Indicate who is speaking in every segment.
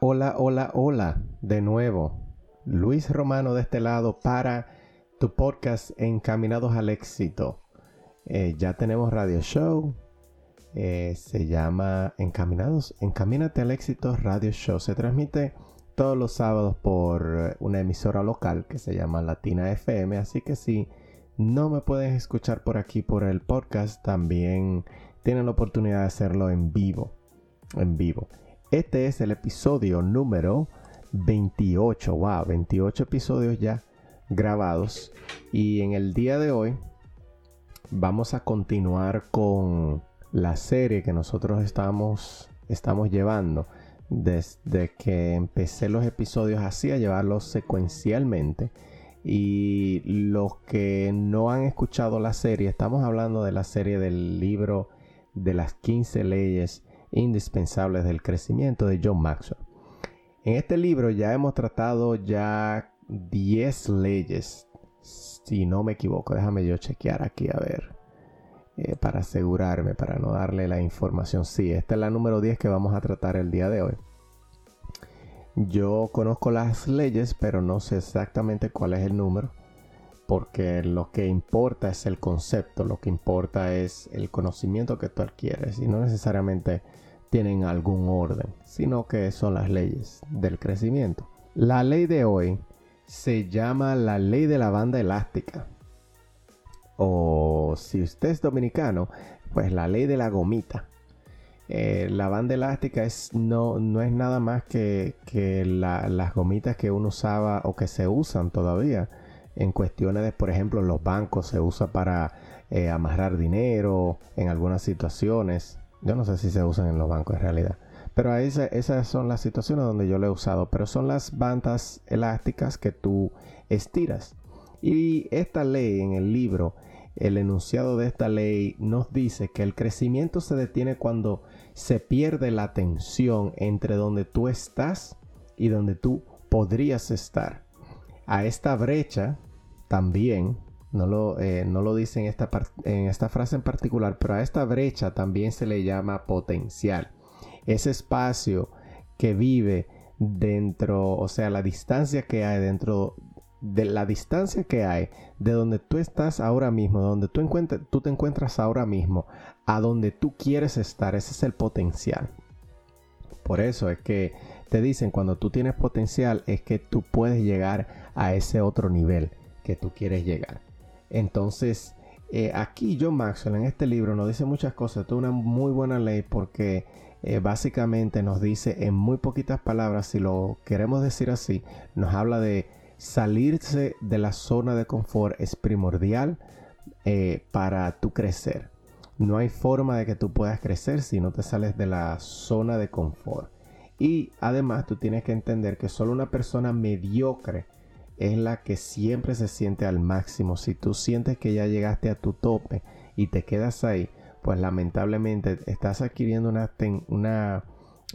Speaker 1: Hola, hola, hola, de nuevo. Luis Romano de este lado para tu podcast Encaminados al éxito. Eh, ya tenemos radio show. Eh, se llama Encaminados, Encamínate al éxito radio show. Se transmite todos los sábados por una emisora local que se llama Latina FM. Así que si no me puedes escuchar por aquí por el podcast, también tienen la oportunidad de hacerlo en vivo. En vivo. Este es el episodio número 28, wow, 28 episodios ya grabados. Y en el día de hoy vamos a continuar con la serie que nosotros estamos, estamos llevando. Desde que empecé los episodios así a llevarlos secuencialmente. Y los que no han escuchado la serie, estamos hablando de la serie del libro de las 15 leyes indispensables del crecimiento de John Maxwell. En este libro ya hemos tratado ya 10 leyes, si no me equivoco, déjame yo chequear aquí a ver, eh, para asegurarme, para no darle la información. Sí, esta es la número 10 que vamos a tratar el día de hoy. Yo conozco las leyes, pero no sé exactamente cuál es el número, porque lo que importa es el concepto, lo que importa es el conocimiento que tú adquieres y no necesariamente tienen algún orden, sino que son las leyes del crecimiento. La ley de hoy se llama la ley de la banda elástica. O si usted es dominicano, pues la ley de la gomita. Eh, la banda elástica es, no, no es nada más que, las gomitas que uno usaba o que se usan todavía en cuestiones de, por ejemplo, los bancos se usa para eh, amarrar dinero en algunas situaciones. Yo no sé si se usan en los bancos en realidad. Pero esas son las situaciones donde yo lo he usado. Pero son las bandas elásticas que tú estiras. Y esta ley en el libro, el enunciado de esta ley nos dice que el crecimiento se detiene cuando se pierde la tensión entre donde tú estás y donde tú podrías estar. A esta brecha también no lo, eh, no lo dice en esta, en esta frase en particular, pero a esta brecha también se le llama potencial. Ese espacio que vive dentro, o sea, la distancia que hay dentro de la distancia que hay de donde tú estás ahora mismo, donde tú, tú te encuentras ahora mismo, a donde tú quieres estar, ese es el potencial. Por eso es que te dicen cuando tú tienes potencial es que tú puedes llegar a ese otro nivel que tú quieres llegar. Entonces, eh, aquí John Maxwell en este libro nos dice muchas cosas. Esto es una muy buena ley porque eh, básicamente nos dice en muy poquitas palabras, si lo queremos decir así, nos habla de salirse de la zona de confort es primordial eh, para tu crecer. No hay forma de que tú puedas crecer si no te sales de la zona de confort. Y además tú tienes que entender que solo una persona mediocre es la que siempre se siente al máximo. Si tú sientes que ya llegaste a tu tope y te quedas ahí, pues lamentablemente estás adquiriendo una, una,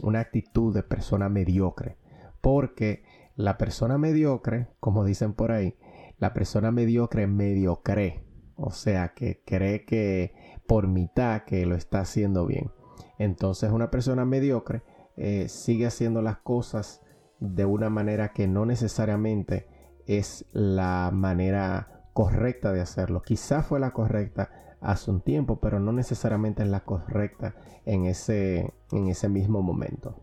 Speaker 1: una actitud de persona mediocre. Porque la persona mediocre, como dicen por ahí, la persona mediocre medio cree. O sea, que cree que por mitad que lo está haciendo bien. Entonces una persona mediocre eh, sigue haciendo las cosas de una manera que no necesariamente es la manera correcta de hacerlo. Quizá fue la correcta hace un tiempo, pero no necesariamente es la correcta en ese, en ese mismo momento.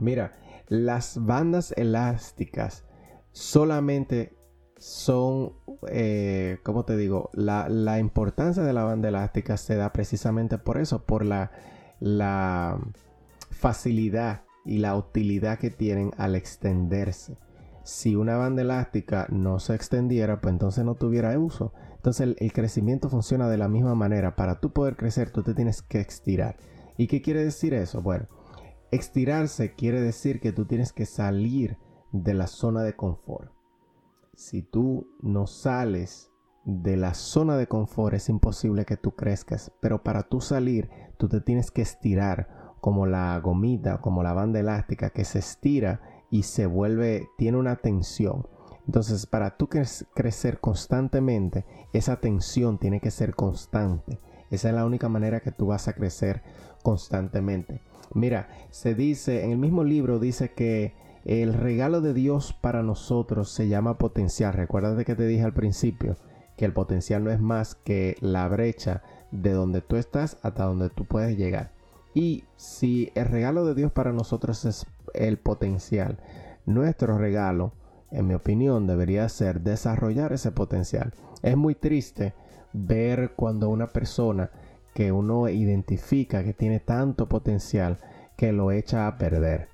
Speaker 1: Mira, las bandas elásticas solamente son, eh, como te digo, la, la, importancia de la banda elástica se da precisamente por eso, por la, la facilidad y la utilidad que tienen al extenderse si una banda elástica no se extendiera, pues entonces no tuviera uso. Entonces el, crecimiento funciona de la misma manera. Para tú poder crecer, tú te tienes que estirar. ¿Y qué quiere decir eso? Bueno, estirarse quiere decir que tú tienes que salir de la zona de confort. Si tú no sales de la zona de confort, es imposible que tú crezcas. Pero para tú salir, tú te tienes que estirar como la gomita, como la banda elástica que se estira y se vuelve, tiene una tensión. Entonces, para tú crecer constantemente, esa tensión tiene que ser constante. Esa es la única manera que tú vas a crecer constantemente. Mira, se dice, en el mismo libro dice que el regalo de Dios para nosotros se llama potencial. Recuerda que te dije al principio que el potencial no es más que la brecha de donde tú estás hasta donde tú puedes llegar. Y si el regalo de Dios para nosotros es el potencial, nuestro regalo, en mi opinión, debería ser desarrollar ese potencial. Es muy triste ver cuando una persona que uno identifica que tiene tanto potencial que lo echa a perder.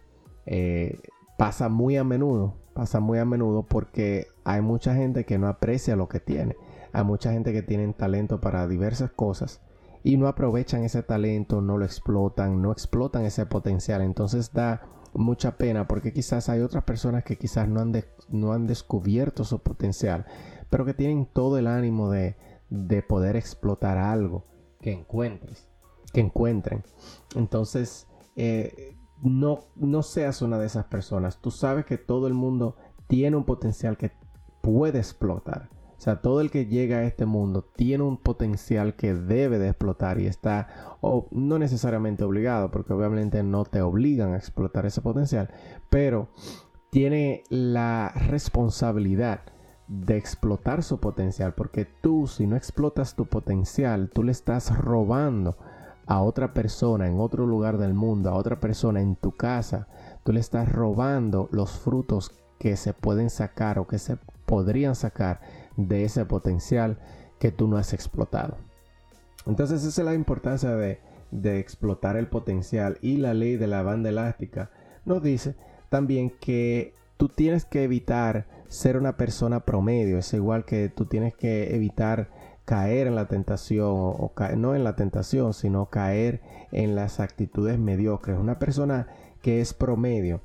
Speaker 1: Eh, pasa muy a menudo, pasa muy a menudo porque hay mucha gente que no aprecia lo que tiene. Hay mucha gente que tiene talento para diversas cosas y no aprovechan ese talento, no lo explotan, no explotan ese potencial. Entonces da mucha pena porque quizás hay otras personas que quizás no han, no han descubierto su potencial, pero que tienen todo el ánimo de, de poder explotar algo que encuentres, que encuentren. Entonces, eh, no, no seas una de esas personas. Tú sabes que todo el mundo tiene un potencial que puede explotar. O sea, todo el que llega a este mundo tiene un potencial que debe de explotar y está o no necesariamente obligado, porque obviamente no te obligan a explotar ese potencial, pero tiene la responsabilidad de explotar su potencial, porque tú si no explotas tu potencial, tú le estás robando a otra persona en otro lugar del mundo, a otra persona en tu casa, tú le estás robando los frutos que se pueden sacar o que se podrían sacar de ese potencial que tú no has explotado. Entonces esa es la importancia de, explotar el potencial y la ley de la banda elástica nos dice también que tú tienes que evitar ser una persona promedio, es igual que tú tienes que evitar caer en la tentación o, no en la tentación, sino caer en las actitudes mediocres. Una persona que es promedio,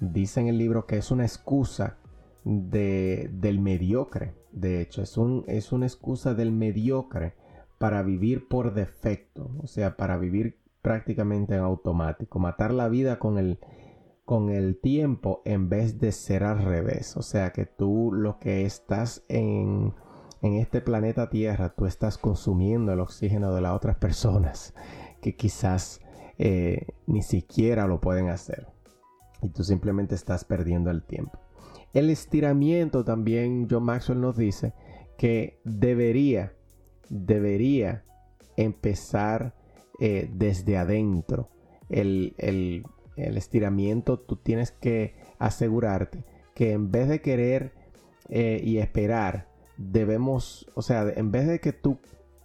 Speaker 1: dice en el libro que es una excusa de, del mediocre. De hecho, es, un, es una excusa del mediocre para vivir por defecto, o sea, para vivir prácticamente en automático, matar la vida con el, con el tiempo en vez de ser al revés. O sea, que tú lo que estás en, en este planeta Tierra, tú estás consumiendo el oxígeno de las otras personas que quizás eh, ni siquiera lo pueden hacer. Y tú simplemente estás perdiendo el tiempo. El estiramiento también, John Maxwell nos dice que debería, debería empezar eh, desde adentro. El, estiramiento tú tienes que asegurarte que en vez de querer eh, y esperar, debemos, o sea, en vez de que tú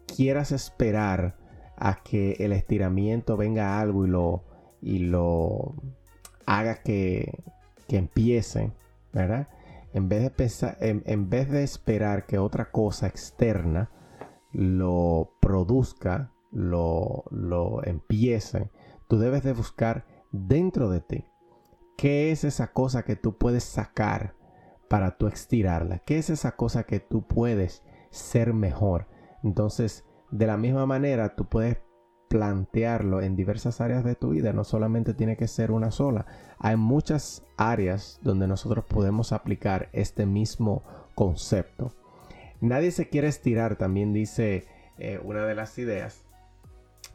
Speaker 1: quieras esperar a que el estiramiento venga algo y lo, y lo haga que, que empiece, ¿verdad? En vez de, pensar, en, vez de esperar que otra cosa externa lo produzca, lo, lo empiece, tú debes de buscar dentro de ti. ¿Qué es esa cosa que tú puedes sacar para tú estirarla? ¿Qué es esa cosa que tú puedes ser mejor? Entonces, de la misma manera, tú puedes plantearlo en diversas áreas de tu vida, no solamente tiene que ser una sola. Hay muchas áreas donde nosotros podemos aplicar este mismo concepto. Nadie se quiere estirar, también dice eh, una de las ideas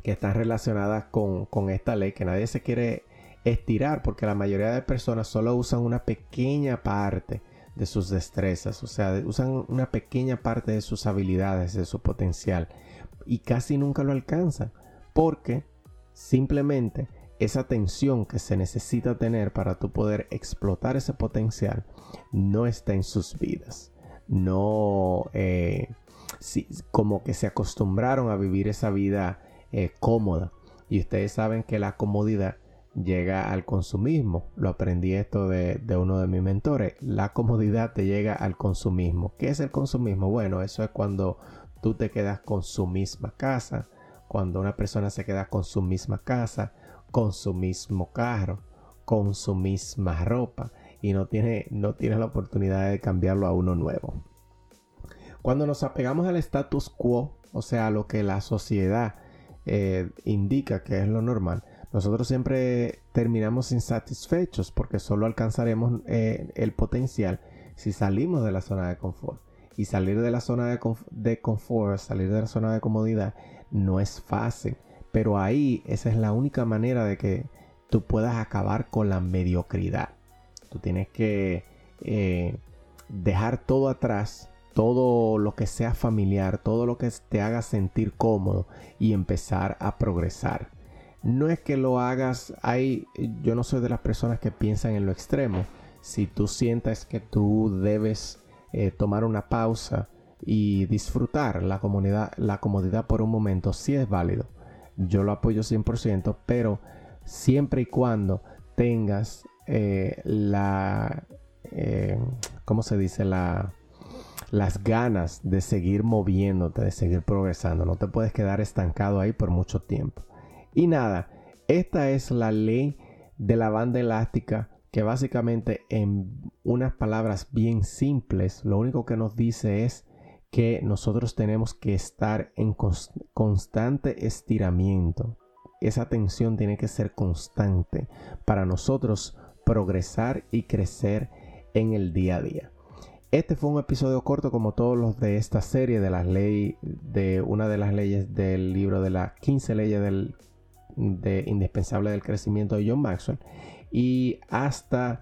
Speaker 1: que están relacionadas con, con esta ley, que nadie se quiere estirar porque la mayoría de personas solo usan una pequeña parte de sus destrezas, o sea, usan una pequeña parte de sus habilidades, de su potencial y casi nunca lo alcanzan porque simplemente esa tensión que se necesita tener para tú poder explotar ese potencial no está en sus vidas. No, eh, como que se acostumbraron a vivir esa vida eh, cómoda. Y ustedes saben que la comodidad llega al consumismo. Lo aprendí esto de, uno de mis mentores. La comodidad te llega al consumismo. ¿Qué es el consumismo? Bueno, eso es cuando tú te quedas con su misma casa, cuando una persona se queda con su misma casa, con su mismo carro, con su misma ropa y no tiene, no tiene la oportunidad de cambiarlo a uno nuevo. Cuando nos apegamos al status quo, o sea, a lo que la sociedad eh, indica que es lo normal, nosotros siempre terminamos insatisfechos porque solo alcanzaremos eh, el potencial si salimos de la zona de confort. Y salir de la zona de, de confort, salir de la zona de comodidad, no es fácil. Pero ahí esa es la única manera de que tú puedas acabar con la mediocridad. Tú tienes que eh, dejar todo atrás, todo lo que sea familiar, todo lo que te haga sentir cómodo y empezar a progresar. No es que lo hagas, hay, yo no soy de las personas que piensan en lo extremo. Si tú sientas que tú debes eh, tomar una pausa y disfrutar la, comunidad, la comodidad por un momento, sí es válido. Yo lo apoyo 100%, pero siempre y cuando tengas eh, la, eh, ¿cómo se dice? La, las ganas de seguir moviéndote, de seguir progresando. No te puedes quedar estancado ahí por mucho tiempo. Y nada, esta es la ley de la banda elástica que básicamente en unas palabras bien simples, lo único que nos dice es que nosotros tenemos que estar en constante estiramiento. Esa tensión tiene que ser constante para nosotros progresar y crecer en el día a día. Este fue un episodio corto como todos los de esta serie de las leyes de una de las leyes del libro de las 15 leyes del de indispensable del crecimiento de John Maxwell y hasta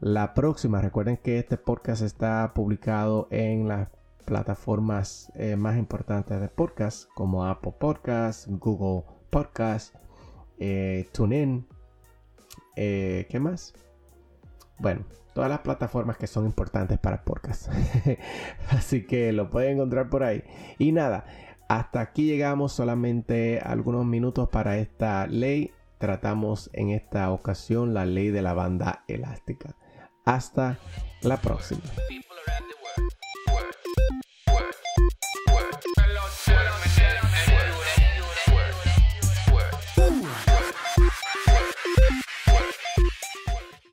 Speaker 1: la próxima. Recuerden que este podcast está publicado en las plataformas eh, más importantes de podcast como Apple Podcast, Google Podcast, eh, TuneIn, eh, ¿qué más? Bueno, todas las plataformas que son importantes para podcast. Así que lo pueden encontrar por ahí. Y nada, hasta aquí llegamos solamente algunos minutos para esta ley. Tratamos en esta ocasión la ley de la banda elástica. Hasta la próxima.